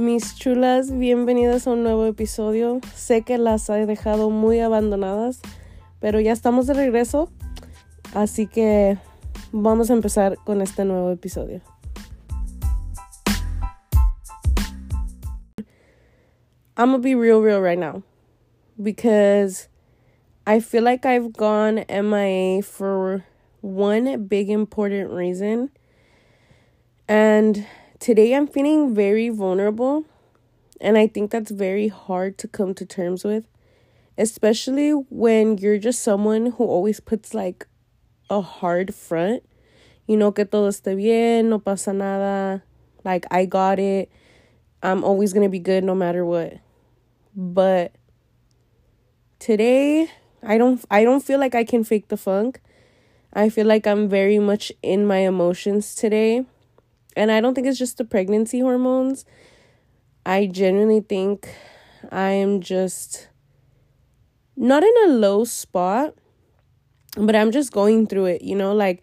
Mis chulas, bienvenidas a un nuevo episodio. Sé que las he dejado muy abandonadas, pero ya estamos de regreso, así que vamos a empezar con este nuevo episodio. I'm gonna be real, real right now because I feel like I've gone MIA for one big important reason. And today I'm feeling very vulnerable. And I think that's very hard to come to terms with, especially when you're just someone who always puts like a hard front. You know, que todo esté bien, no pasa nada. Like, I got it. I'm always going to be good no matter what. But today, I don't I don't feel like I can fake the funk. I feel like I'm very much in my emotions today. And I don't think it's just the pregnancy hormones. I genuinely think I am just not in a low spot, but I'm just going through it, you know, like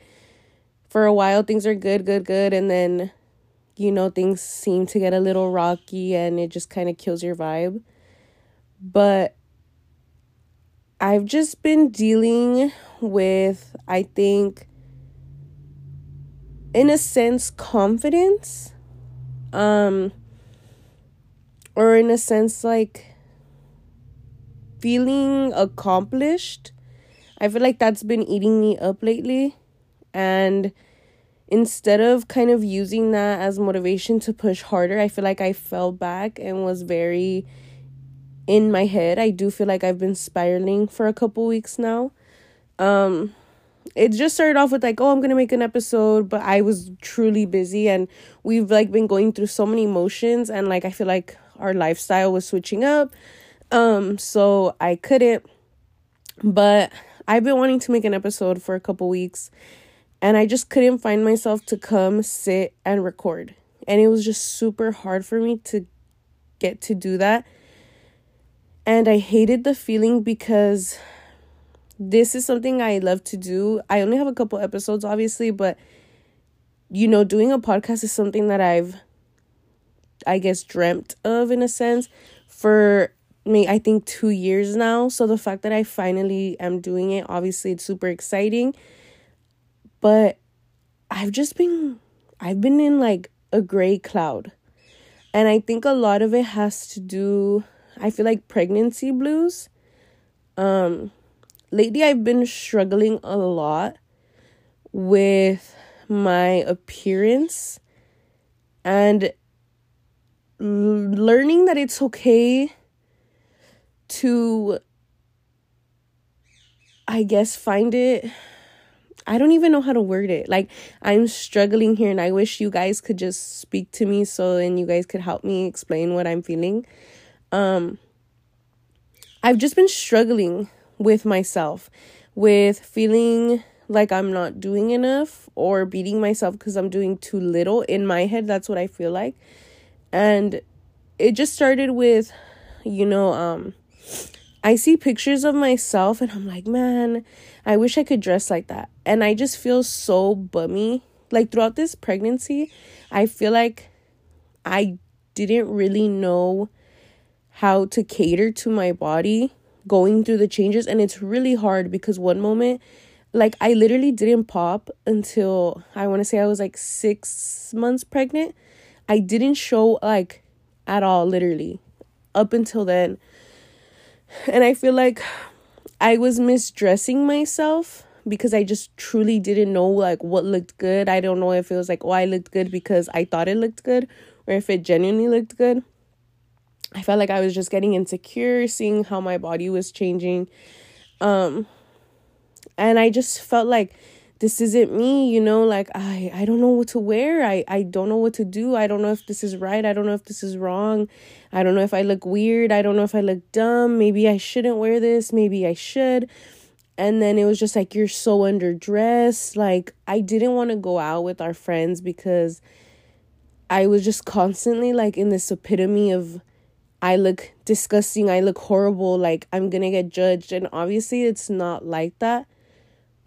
for a while things are good, good, good, and then you know things seem to get a little rocky and it just kind of kills your vibe. But I've just been dealing with, I think, in a sense, confidence. Um, or in a sense, like feeling accomplished. I feel like that's been eating me up lately. And instead of kind of using that as motivation to push harder, I feel like I fell back and was very in my head. I do feel like I've been spiraling for a couple weeks now. Um it just started off with like, oh, I'm to make an episode, but I was truly busy and we've like been going through so many emotions and like I feel like our lifestyle was switching up. Um so I couldn't but I've been wanting to make an episode for a couple weeks and I just couldn't find myself to come sit and record. And it was just super hard for me to get to do that and I hated the feeling because this is something I love to do. I only have a couple episodes, obviously, but you know, doing a podcast is something that I've, I guess, dreamt of in a sense for me, I think two years now. So the fact that I finally am doing it, obviously, it's super exciting. But I've just been, I've been in like a gray cloud. And I think a lot of it has to do I feel like pregnancy blues. Um lately I've been struggling a lot with my appearance and learning that it's okay to I guess find it I don't even know how to word it. Like I'm struggling here and I wish you guys could just speak to me so then you guys could help me explain what I'm feeling um I've just been struggling with myself with feeling like I'm not doing enough or beating myself because I'm doing too little in my head that's what I feel like and it just started with you know um I see pictures of myself and I'm like, man, I wish I could dress like that. And I just feel so bummy. Like throughout this pregnancy, I feel like I didn't really know how to cater to my body going through the changes and it's really hard because one moment like I literally didn't pop until I want to say I was like 6 months pregnant. I didn't show like at all literally up until then. And I feel like I was misdressing myself because I just truly didn't know like what looked good. I don't know if it was like oh I looked good because I thought it looked good or if it genuinely looked good. I felt like I was just getting insecure, seeing how my body was changing. Um, and I just felt like this isn't me, you know, like I I don't know what to wear. I I don't know what to do. I don't know if this is right. I don't know if this is wrong. I don't know if I look weird. I don't know if I look dumb. Maybe I shouldn't wear this. Maybe I should. And then it was just like you're so underdressed. Like I didn't want to go out with our friends because I was just constantly like in this epitome of I look disgusting, I look horrible, like I'm gonna get judged. And obviously, it's not like that.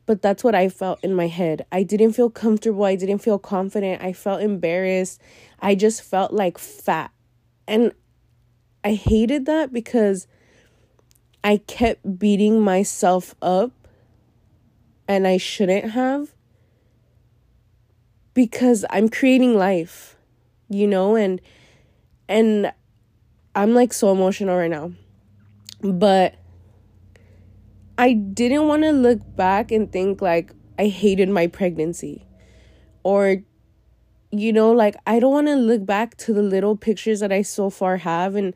But that's what I felt in my head. I didn't feel comfortable. I didn't feel confident. I felt embarrassed. I just felt like fat. And I hated that because I kept beating myself up and I shouldn't have because I'm creating life, you know, and and I'm like so emotional right now. But I didn't want to look back and think like I hated my pregnancy or you know, like I don't want to look back to the little pictures that I so far have and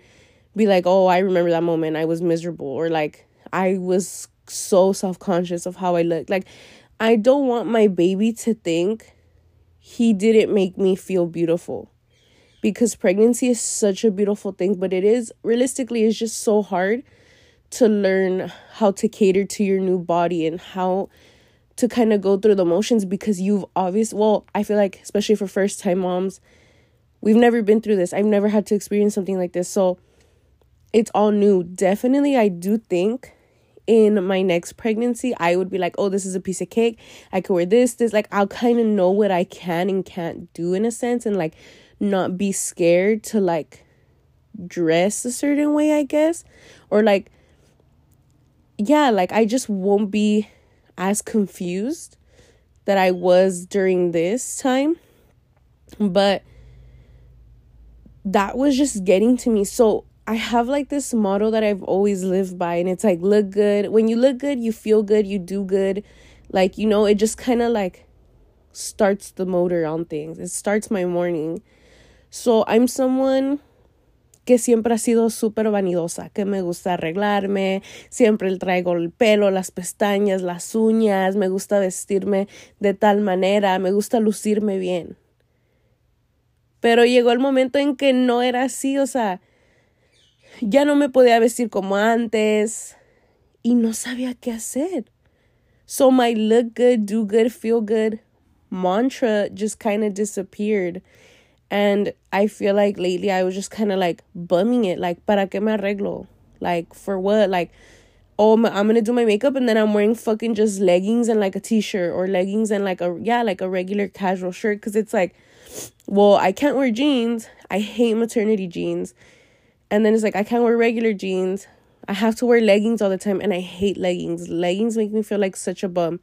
be like, "Oh, I remember that moment. I was miserable." Or like I was so self-conscious of how I looked. Like I don't want my baby to think he didn't make me feel beautiful. Because pregnancy is such a beautiful thing, but it is realistically it's just so hard to learn how to cater to your new body and how to kind of go through the motions because you've obviously well i feel like especially for first time moms we've never been through this. I've never had to experience something like this. So it's all new. Definitely i do think in my next pregnancy i would be like oh this is a piece of cake. I could wear this this like i'll kind of know what i can and can't do in a sense and like not be scared to like dress a certain way i guess or like yeah like i just won't be as confused that I was during this time. But that was just getting to me. So I have like this motto that I've always lived by, and it's like, look good. When you look good, you feel good, you do good. Like, you know, it just kind of like starts the motor on things. It starts my morning. So I'm someone que siempre ha sido súper vanidosa, que me gusta arreglarme, siempre traigo el pelo, las pestañas, las uñas, me gusta vestirme de tal manera, me gusta lucirme bien. Pero llegó el momento en que no era así, o sea, ya no me podía vestir como antes y no sabía qué hacer. So my look good, do good, feel good mantra just kind of disappeared. And I feel like lately I was just kind of like bumming it. Like, para que me arreglo? Like, for what? Like, oh, I'm gonna do my makeup and then I'm wearing fucking just leggings and like a t shirt or leggings and like a, yeah, like a regular casual shirt. Cause it's like, well, I can't wear jeans. I hate maternity jeans. And then it's like, I can't wear regular jeans. I have to wear leggings all the time and I hate leggings. Leggings make me feel like such a bum.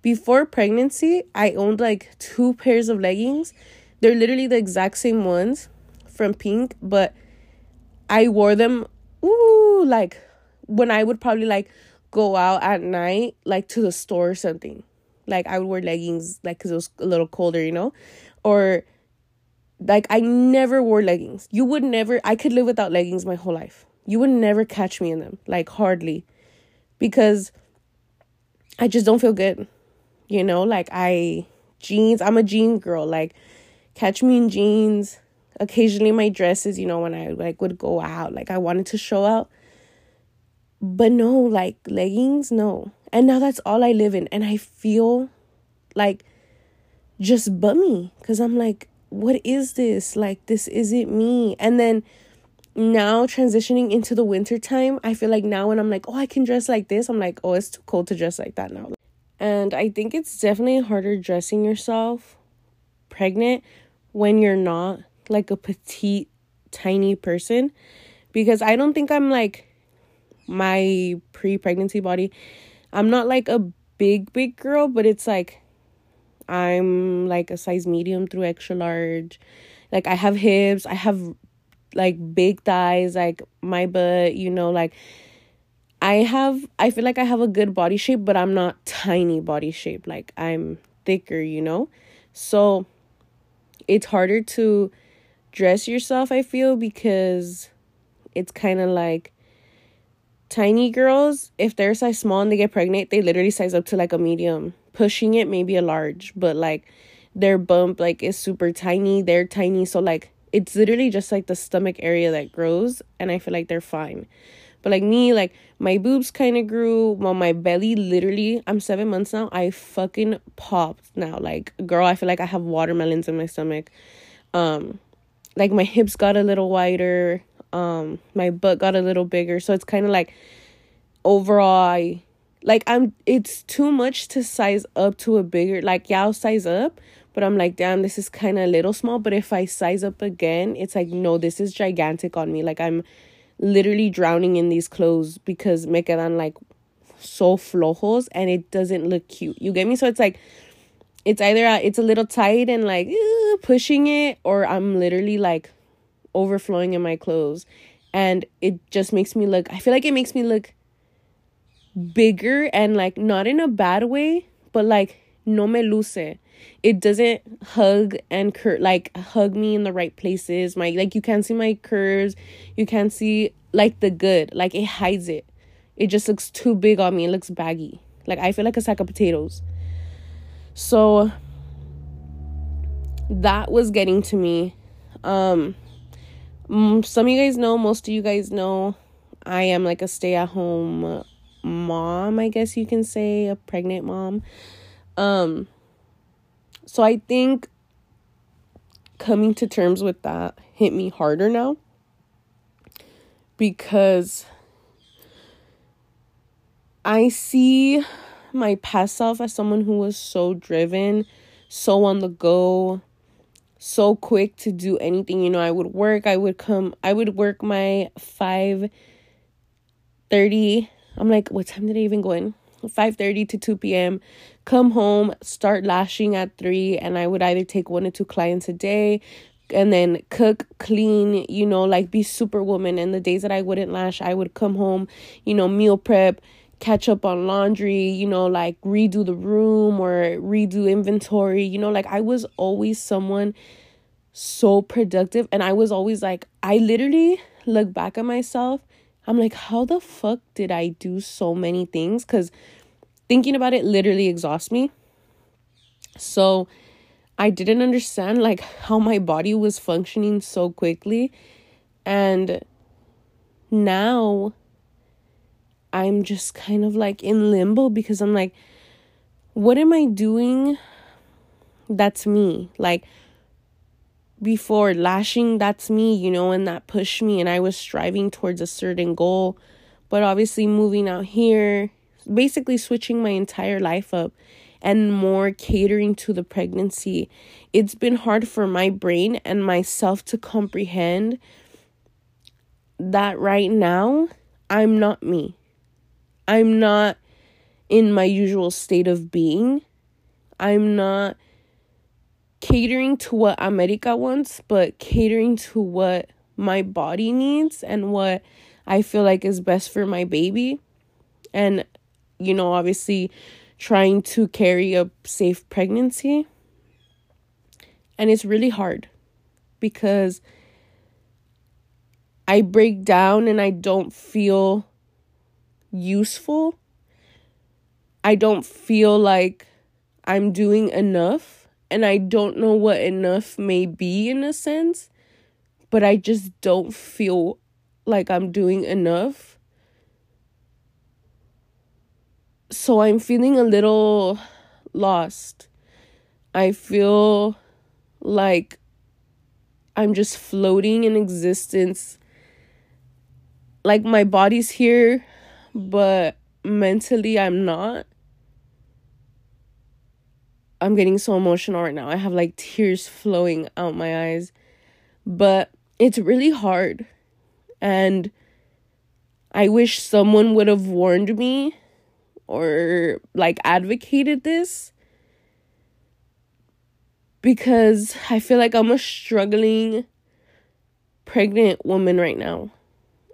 Before pregnancy, I owned like two pairs of leggings they're literally the exact same ones from Pink, but I wore them ooh like when I would probably like go out at night like to the store or something. Like I would wear leggings like cuz it was a little colder, you know? Or like I never wore leggings. You would never I could live without leggings my whole life. You would never catch me in them, like hardly. Because I just don't feel good. You know, like I jeans, I'm a jean girl. Like catch me in jeans. Occasionally my dresses you know when i like would go out like i wanted to show out but no like leggings no. And now that's all i live in and i feel like just bummy because i'm like what is this? Like this isn't me. And then now transitioning into the winter time i feel like now when i'm like oh i can dress like this i'm like oh it's too cold to dress like that now. And i think it's definitely harder dressing yourself pregnant when you're not like a petite, tiny person. Because I don't think I'm like my pre pregnancy body. I'm not like a big, big girl, but it's like I'm like a size medium through extra large. Like I have hips, I have like big thighs, like my butt, you know, like I have I feel like I have a good body shape, but I'm not tiny body shape. Like I'm thicker, you know? So it's harder to dress yourself, I feel, because it's kind of like tiny girls, if they're size small and they get pregnant, they literally size up to like a medium, pushing it maybe a large, but like their bump like is super tiny, they're tiny, so like it's literally just like the stomach area that grows, and I feel like they're fine. But like me, like my boobs kind of grew. Well, my belly literally, I'm seven months now. I fucking popped now. Like, girl, I feel like I have watermelons in my stomach. Um, like my hips got a little wider. Um, my butt got a little bigger. So it's kind of like overall, I like I'm. It's too much to size up to a bigger. Like, yeah, I'll size up, but I'm like, damn, this is kind of a little small. But if I size up again, it's like, no, this is gigantic on me. Like I'm literally drowning in these clothes because me quedan like so flojos and it doesn't look cute. You get me? So it's like, it's either uh, it's a little tight and like pushing it, or I'm literally like overflowing in my clothes, and it just makes me look. I feel like it makes me look bigger and like not in a bad way, but like no me luce. It doesn't hug and cur like hug me in the right places. My like you can't see my curves. You can't see like the good. Like it hides it. It just looks too big on me. It looks baggy. Like I feel like a sack of potatoes. So that was getting to me. Um some of you guys know, most of you guys know I am like a stay-at-home mom, I guess you can say, a pregnant mom. Um so I think coming to terms with that hit me harder now because I see my past self as someone who was so driven, so on the go, so quick to do anything. You know, I would work, I would come, I would work my 5 30. I'm like, what time did I even go in? 5:30 to 2 p.m. Come home, start lashing at 3 and I would either take one or two clients a day and then cook, clean, you know, like be superwoman and the days that I wouldn't lash, I would come home, you know, meal prep, catch up on laundry, you know, like redo the room or redo inventory, you know, like I was always someone so productive and I was always like I literally look back at myself I'm like, how the fuck did I do so many things? Because thinking about it literally exhausts me. So I didn't understand like how my body was functioning so quickly. And now I'm just kind of like in limbo because I'm like, what am I doing that's me? Like, before lashing that's me you know and that pushed me and i was striving towards a certain goal but obviously moving out here basically switching my entire life up and more catering to the pregnancy it's been hard for my brain and myself to comprehend that right now i'm not me i'm not in my usual state of being i'm not catering to what America wants, but catering to what my body needs and what I feel like is best for my baby. And, you know, obviously trying to carry a safe pregnancy. And it's really hard because I break down and I don't feel useful. I don't feel like I'm doing enough and I don't know what enough may be in a sense, but I just don't feel like I'm doing enough. So I'm feeling a little lost. I feel like I'm just floating in existence. Like my body's here, but mentally I'm not. I'm getting so emotional right now. I have like tears flowing out my eyes. But it's really hard. And I wish someone would have warned me or like advocated this because I feel like I'm a struggling pregnant woman right now.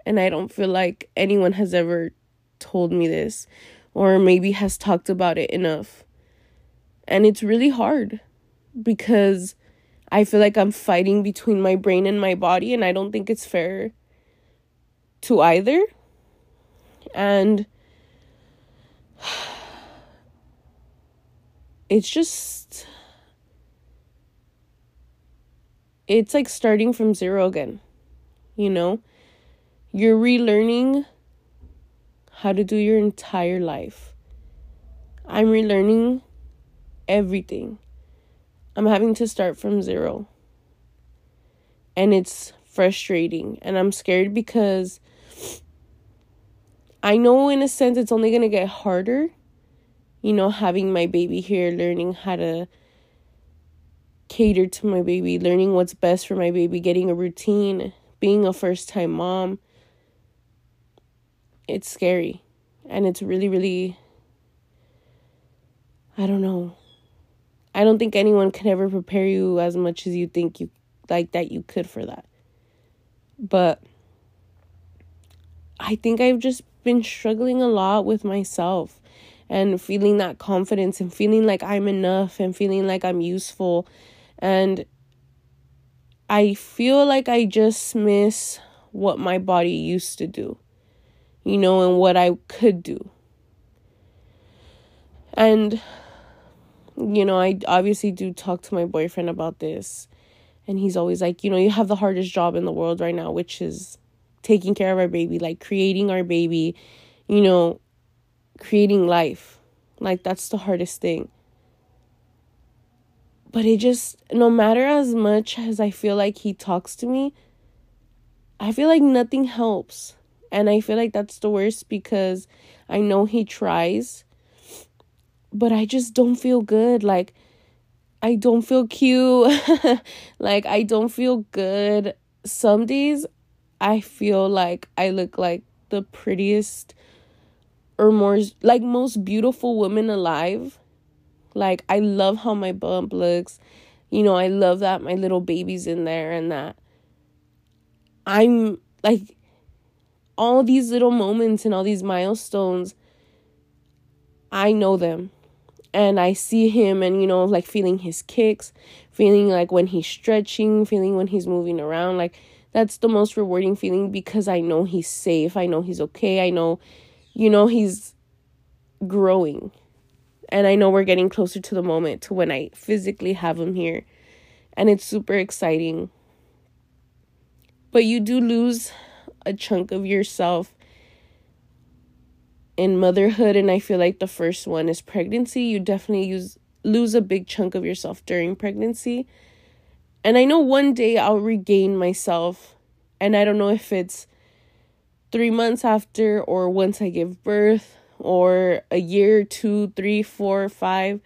And I don't feel like anyone has ever told me this or maybe has talked about it enough. And it's really hard because I feel like I'm fighting between my brain and my body, and I don't think it's fair to either. And it's just it's like starting from zero again. You know, you're relearning how to do your entire life. I'm relearning everything. I'm having to start from zero. And it's frustrating. And I'm scared because I know, in a sense, it's only going to get harder. You know, having my baby here, learning how to cater to my baby, learning what's best for my baby, getting a routine, being a first time mom. It's scary. And it's really, really, I don't know. I don't think anyone can ever prepare you as much as you think you like that you could for that. But I think I've just been struggling a lot with myself and feeling that confidence and feeling like I'm enough and feeling like I'm useful. And I feel like I just miss what my body used to do, you know, and what I could do. And, you know, I obviously do talk to my boyfriend about this. And he's always like, you know, you have the hardest job in the world right now, which is taking care of our baby, like creating our baby, you know, creating life. Like, that's the hardest thing. But it just, no matter as much as I feel like he talks to me, I feel like nothing helps. And I feel like that's the worst because I know he tries, but I just don't feel good. Like, I don't feel cute. like, I don't feel good. Some days I feel like I look like the prettiest or more like most beautiful woman alive. Like I love how my bump looks. You know, I love that my little baby's in there and that I'm like all these little moments and all these milestones I know them. And I see him and you know like feeling his kicks, feeling like when he's stretching, feeling when he's moving around like that's the most rewarding feeling because I know he's safe. I know he's okay. I know you know, he's growing. And I know we're getting closer to the moment to when I physically have him here. And it's super exciting. But you do lose a chunk of yourself in motherhood and I feel like the first one is pregnancy. You definitely use lose a big chunk of yourself during pregnancy. And I know one day I'll regain myself and I don't know if it's three months after, or once I give birth, or a year, two, three, four, five.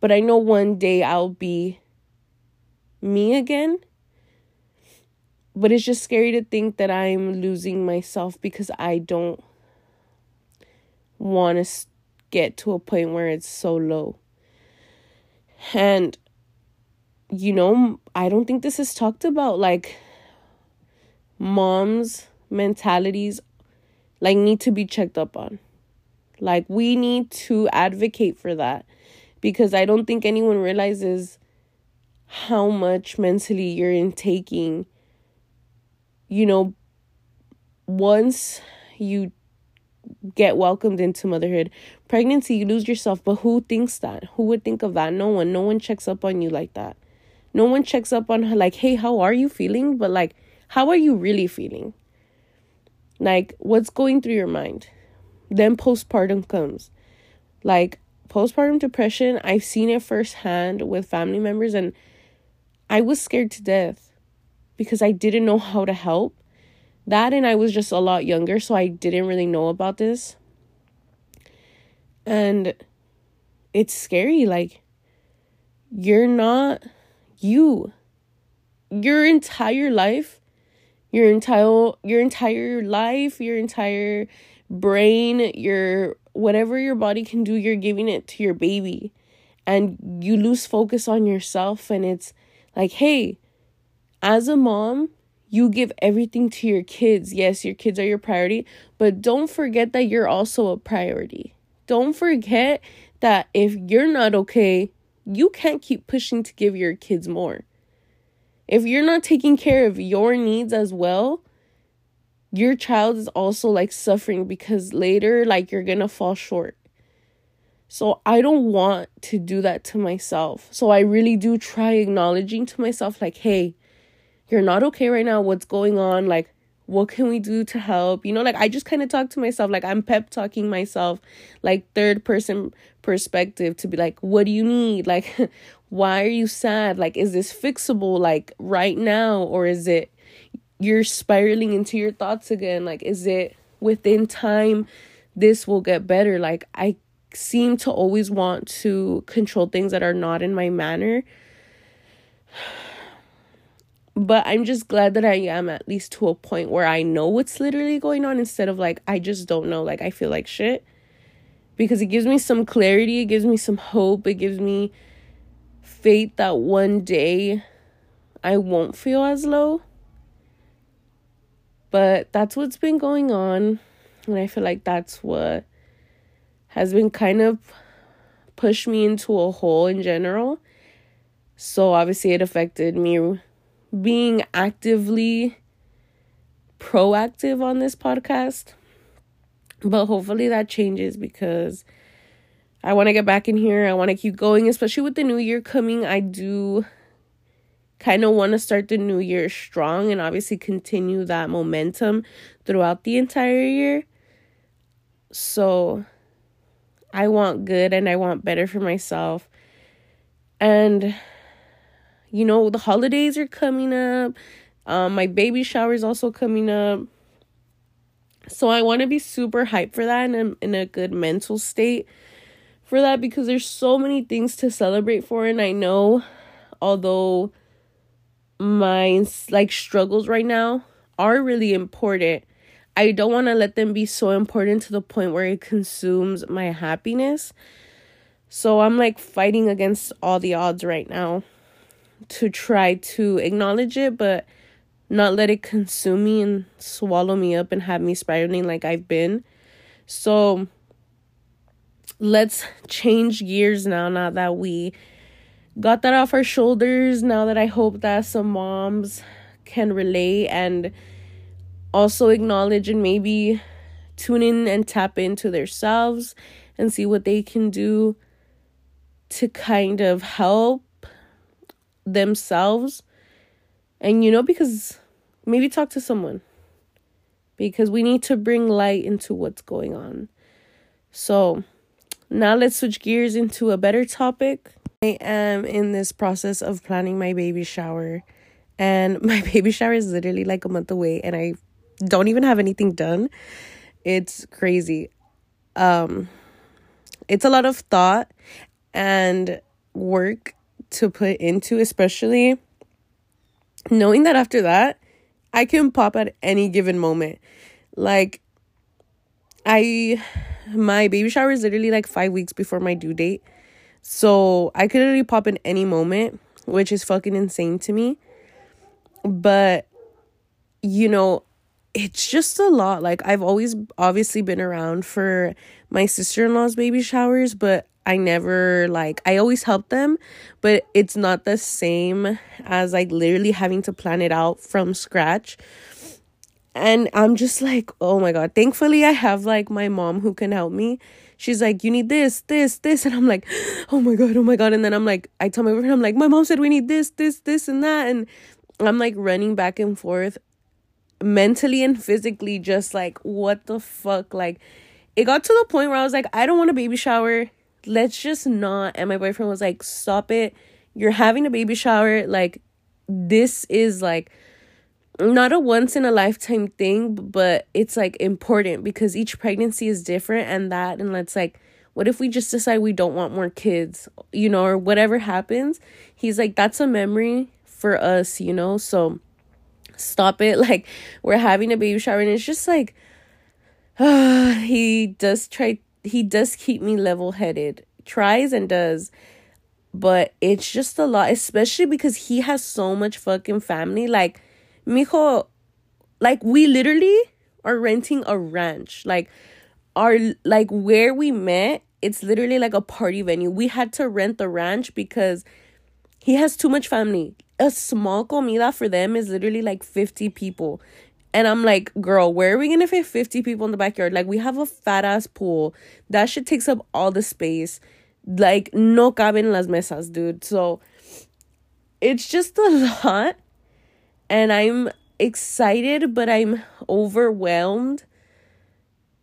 But I know one day I'll be me again. But it's just scary to think that I'm losing myself because I don't want to get to a point where it's so low. And, you know, I don't think this is talked about. Like, moms mentalities like need to be checked up on. Like we need to advocate for that because I don't think anyone realizes how much mentally you're intaking. You know, once you get welcomed into motherhood, pregnancy, you lose yourself. But who thinks that? Who would think of that? No one. No one checks up on you like that. No one checks up on her, like, hey, how are you feeling? But, like, how are you really feeling? Like, what's going through your mind? Then postpartum comes. Like, postpartum depression, I've seen it firsthand with family members, and I was scared to death because I didn't know how to help. That, and I was just a lot younger, so I didn't really know about this. And it's scary. Like, you're not you. Your entire life your entire your entire life, your entire brain, your whatever your body can do, you're giving it to your baby. And you lose focus on yourself and it's like, "Hey, as a mom, you give everything to your kids. Yes, your kids are your priority, but don't forget that you're also a priority. Don't forget that if you're not okay, you can't keep pushing to give your kids more. If you're not taking care of your needs as well, your child is also like suffering because later, like, you're gonna fall short. So I don't want to do that to myself. So I really do try acknowledging to myself, like, hey, you're not okay right now. What's going on? Like, what can we do to help? You know, like I just kind of talk to myself, like I'm pep talking myself, like third person perspective to be like, what do you need? Like, why are you sad? Like, is this fixable like right now? Or is it you're spiraling into your thoughts again? Like, is it within time this will get better? Like, I seem to always want to control things that are not in my manner. But I'm just glad that I am at least to a point where I know what's literally going on instead of like, I just don't know. Like, I feel like shit. Because it gives me some clarity, it gives me some hope, it gives me faith that one day I won't feel as low. But that's what's been going on. And I feel like that's what has been kind of pushed me into a hole in general. So obviously, it affected me being actively proactive on this podcast. But hopefully that changes because I want to get back in here. I want to keep going, especially with the new year coming. I do kind of want to start the new year strong and obviously continue that momentum throughout the entire year. So I want good and I want better for myself. And you know, the holidays are coming up. Um, my baby shower is also coming up. So I want to be super hyped for that and I'm in a good mental state for that because there's so many things to celebrate for and I know although my like struggles right now are really important, I don't want to let them be so important to the point where it consumes my happiness. So I'm like fighting against all the odds right now to try to acknowledge it, but not let it consume me and swallow me up and have me spiraling like I've been. So let's change gears now, now that we got that off our shoulders. Now that I hope that some moms can relate and also acknowledge and maybe tune in and tap into themselves and see what they can do to kind of help themselves. And you know because maybe talk to someone. Because we need to bring light into what's going on. So now let's switch gears into a better topic. I am in this process of planning my baby shower. And my baby shower is literally like a month away and i don't even have anything done. It's crazy. Um it's a lot of thought and work to put into, especially knowing that after that, I can pop at any given moment. Like, I, my baby shower is literally like five weeks before my due date. So I could literally pop in any moment, which is fucking insane to me. But, you know, it's just a lot. Like, I've always obviously been around for my sister in law's baby showers, but I never like I always help them, but it's not the same as like literally having to plan it out from scratch. And I'm just like, oh my god. Thankfully I have like my mom who can help me. She's like, you need this, this, this. And I'm like, oh my god, oh my god. And then I'm like, I tell my boyfriend, I'm like, my mom said we need this, this, this, and that. And I'm like running back and forth mentally and physically, just like, what the fuck? Like, it got to the point where I was like, I don't want a baby shower let's just not. And my boyfriend was like, stop it. You're having a baby shower. Like, this is like not a once in a lifetime thing, but it's like important because each pregnancy is different and that. And let's like, what if we just decide we don't want more kids, you know, or whatever happens? He's like, that's a memory for us, you know? So stop it. Like, we're having a baby shower and it's just like, uh, he does try he does keep me level headed. Tries and does. But it's just a lot, especially because he has so much fucking family. Like, mijo, like we literally are renting a ranch. Like, our like where we met, it's literally like a party venue. We had to rent the ranch because he has too much family. A small comida for them is literally like 50 people. And I'm like, girl, where are we gonna fit 50 people in the backyard? Like, we have a fat ass pool. That shit takes up all the space. Like, no caben las mesas, dude. So, it's just a lot. And I'm excited, but I'm overwhelmed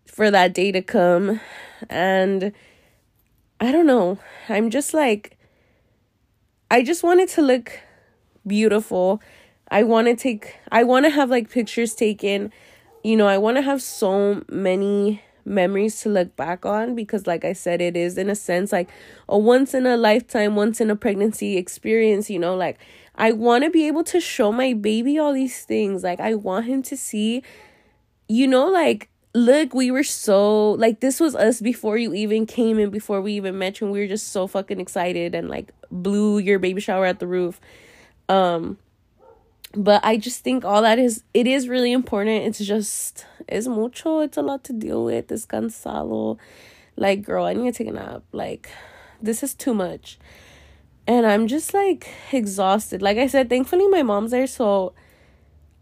for that day to come. And I don't know. I'm just like, I just want it to look beautiful. I want to take I want to have like pictures taken. You know, I want to have so many memories to look back on because like I said it is in a sense like a once in a lifetime, once in a pregnancy experience, you know, like I want to be able to show my baby all these things. Like I want him to see you know like look, we were so like this was us before you even came and before we even met you and we were just so fucking excited and like blew your baby shower at the roof. Um but I just think all that is it is really important. It's just it's mucho, it's a lot to deal with. It's cansado. Like, girl, I need to take a nap. Like, this is too much. And I'm just like exhausted. Like I said, thankfully my mom's there, so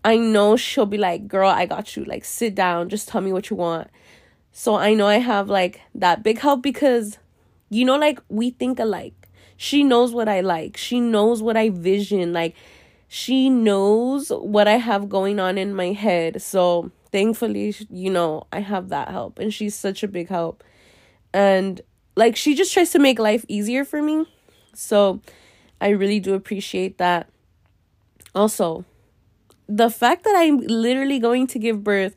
I know she'll be like, girl, I got you. Like, sit down, just tell me what you want. So I know I have like that big help because, you know, like we think alike. She knows what I like, she knows what I vision. Like, she knows what I have going on in my head. So thankfully, you know, I have that help. And she's such a big help. And like, she just tries to make life easier for me. So I really do appreciate that. Also, the fact that I'm literally going to give birth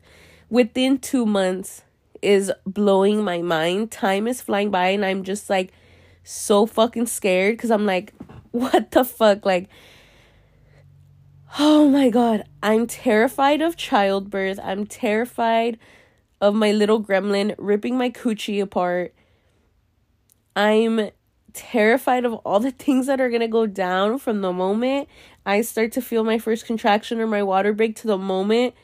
within two months is blowing my mind. Time is flying by, and I'm just like so fucking scared because I'm like, what the fuck? Like, oh my god, I'm terrified of childbirth. I'm terrified of my little gremlin ripping my coochie apart. I'm terrified of all the things that are going to go down from the moment I start to feel my first contraction or my water break to the moment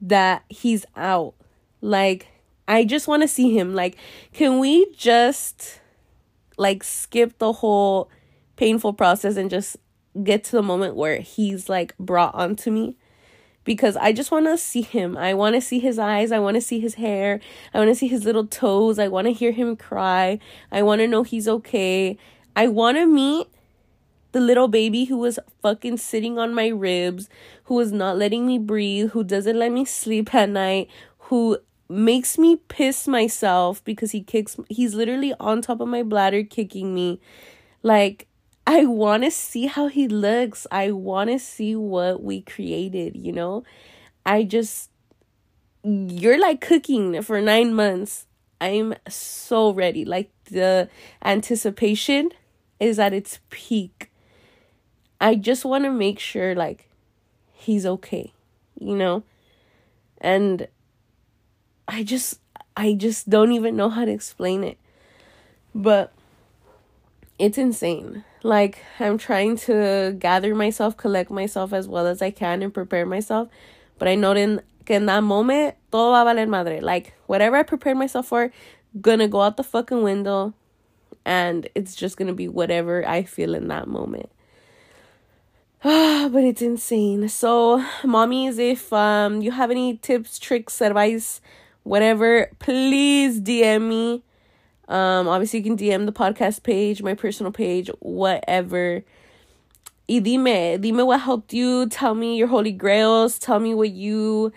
that he's out. Like, I just want to see him. Like, can we just like skip the whole painful process and just get to the moment where he's like brought onto me? Because I just want to see him. I want to see his eyes. I want to see his hair. I want to see his little toes. I want to hear him cry. I want to know he's okay. I want to meet the little baby who was fucking sitting on my ribs, who is not letting me breathe, who doesn't let me sleep at night, who makes me piss myself because he kicks he's literally on top of my bladder kicking me. Like I want to see how he looks. I want to see what we created, you know? I just you're like cooking for 9 months. I'm so ready. Like the anticipation is at its peak I just want to make sure like he's okay, you know? And I just I just don't even know how to explain it. But it's insane. Like I'm trying to gather myself, collect myself as well as I can and prepare myself. But I know in, in that moment, todo va a valer madre. Like whatever I prepared myself for, gonna go out the fucking window and it's just gonna be whatever I feel in that moment. but it's insane. So, mommies, if um you have any tips, tricks, advice, whatever, please DM me. Um, obviously you can DM the podcast page, my personal page, whatever. Y dime, dime what helped you. Tell me your holy grails. Tell me what you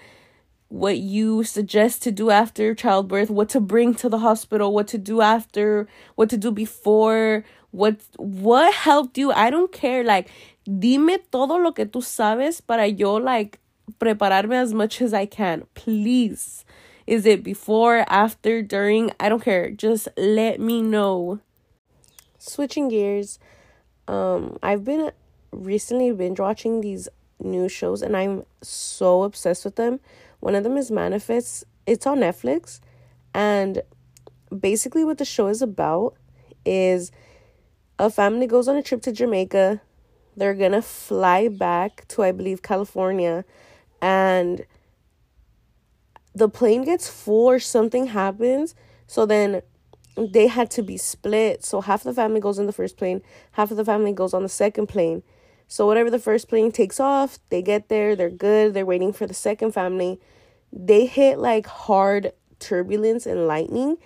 what you suggest to do after childbirth, what to bring to the hospital, what to do after, what to do before, what what helped you. I don't care. Like dime todo lo que tú sabes para yo like prepararme as much as I can. Please. Is it before, after, during? I don't care. Just let me know. Switching gears, um, I've been recently binge watching these new shows and I'm so obsessed with them. One of them is Manifest. It's on Netflix. And basically what the show is about is a family goes on a trip to Jamaica they're gonna fly back to, I believe, California, and the plane gets full or something happens. So then they had to be split. So half the family goes in the first plane, half of the family goes on the second plane. So whatever the first plane takes off, they get there, they're good, they're waiting for the second family. They hit like hard turbulence and lightning.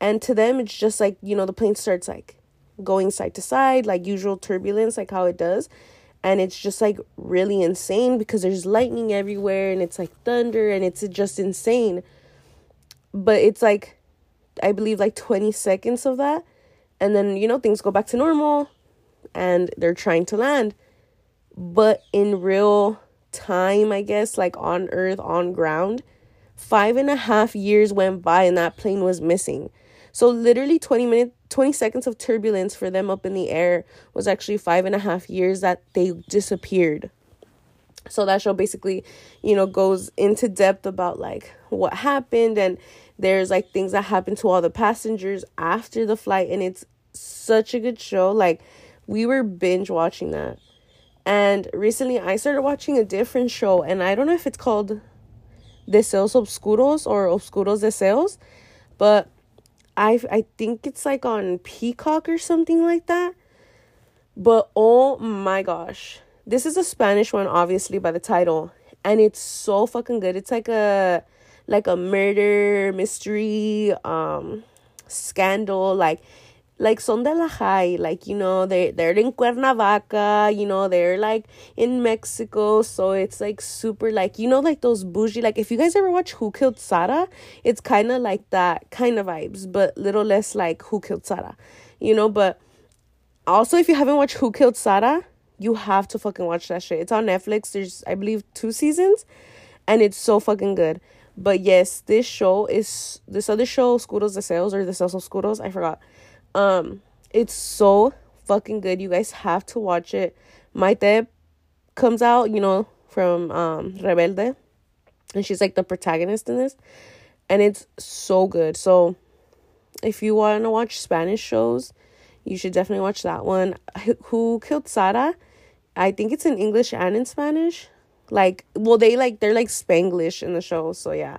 And to them, it's just like, you know, the plane starts like going side to side, like usual turbulence, like how it does. And it's just like really insane because there's lightning everywhere and it's like thunder and it's just insane. But it's like, I believe, like 20 seconds of that. And then, you know, things go back to normal and they're trying to land. But in real time, I guess, like on earth, on ground, five and a half years went by and that plane was missing. So literally 20 minutes 20 seconds of turbulence for them up in the air was actually five and a half years that they disappeared. So that show basically, you know, goes into depth about like what happened and there's like things that happened to all the passengers after the flight and it's such a good show. Like we were binge watching that. And recently I started watching a different show and I don't know if it's called Deseos Obscuros or Obscuros Deseos, but I I think it's like on Peacock or something like that. But oh my gosh. This is a Spanish one obviously by the title and it's so fucking good. It's like a like a murder mystery um scandal like like son de la high like you know they they're in cuernavaca you know they're like in mexico so it's like super like you know like those bougie like if you guys ever watch who killed Sara it's kind of like that kind of vibes but little less like who killed Sara you know but also if you haven't watched who killed Sara you have to fucking watch that shit. It's on netflix there's i believe two seasons and it's so fucking good. But yes this show is this other show Oscuros Sales or Deseos Oscuros i forgot um, it's so fucking good. You guys have to watch it. Maite comes out, you know, from um Rebelde, and she's like the protagonist in this, and it's so good. So, if you want to watch Spanish shows, you should definitely watch that one. Who Killed Sara? I think it's in English and in Spanish. Like, well, they like they're like Spanglish in the show, so yeah.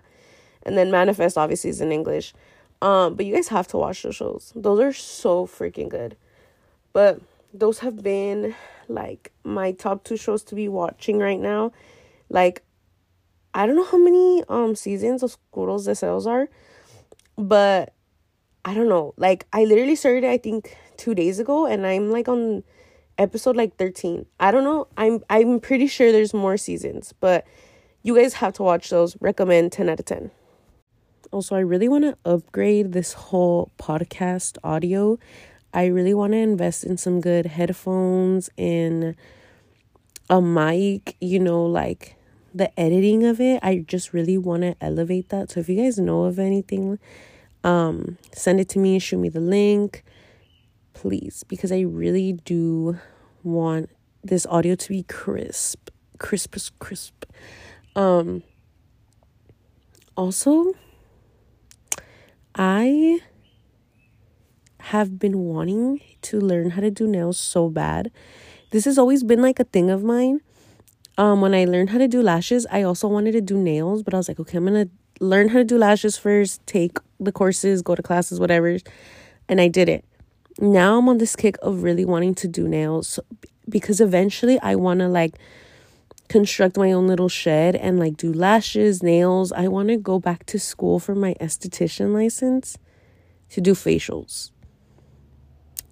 And then Manifest obviously is in English. Um, but you guys have to watch those shows. Those are so freaking good. But those have been like my top two shows to be watching right now. Like I don't know how many um seasons of Oscuros the Deseos are, but I don't know. Like I literally started I think 2 days ago and I'm like on episode like 13. I don't know. I'm I'm pretty sure there's more seasons, but you guys have to watch those. Recommend 10 out of 10. Also, I really want to upgrade this whole podcast audio. I really want to invest in some good headphones and a mic, you know, like the editing of it. I just really want to elevate that. So if you guys know of anything, um send it to me, show me the link, please, because I really do want this audio to be crisp, crisp, crisp. Um also I have been wanting to learn how to do nails so bad. This has always been like a thing of mine. Um, when I learned how to do lashes, I also wanted to do nails, but I was like, okay, I'm gonna learn how to do lashes first, take the courses, go to classes, whatever. And I did it. Now I'm on this kick of really wanting to do nails because eventually I wanna like construct my own little shed and like do lashes, nails. I want to go back to school for my esthetician license to do facials.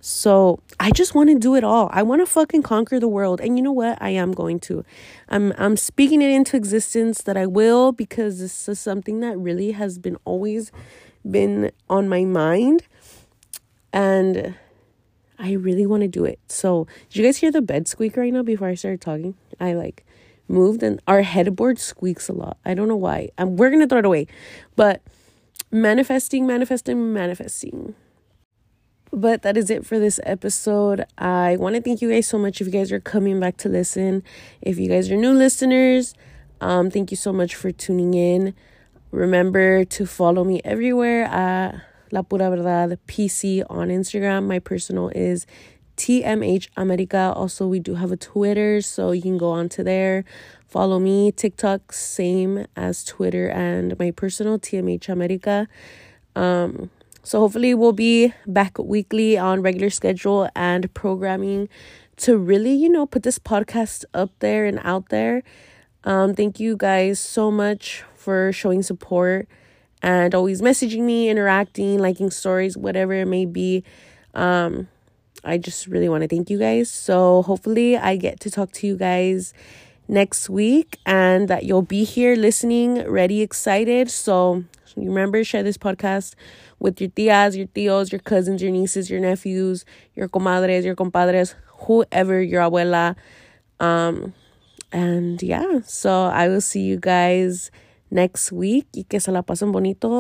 So, I just want to do it all. I want to fucking conquer the world. And you know what? I am going to. I'm I'm speaking it into existence that I will because this is something that really has been always been on my mind. And I really want to do it. So, did you guys hear the bed squeak right now before I started talking? I like moved and our headboard squeaks a lot. I don't know why. And we're going to throw it away. But manifesting, manifesting, manifesting. But that is it for this episode. I want to thank you guys so much if you guys are coming back to listen. If you guys are new listeners, um, thank you so much for tuning in. Remember to follow me everywhere at La Pura Verdad PC on Instagram. My personal is TMH America. Also, we do have a Twitter, so you can go on to there. Follow me. TikTok, same as Twitter and my personal TMH America. Um, so hopefully we'll be back weekly on regular schedule and programming to really, you know, put this podcast up there and out there. Um, thank you guys so much for showing support and always messaging me, interacting, liking stories, whatever it may be. Um, I just really want to thank you guys. So hopefully I get to talk to you guys next week and that you'll be here listening, ready, excited. So remember, share this podcast with your tias, your tios, your cousins, your nieces, your nephews, your comadres, your compadres, whoever, your abuela. Um, and yeah, so I will see you guys next week y que se la pasen bonito.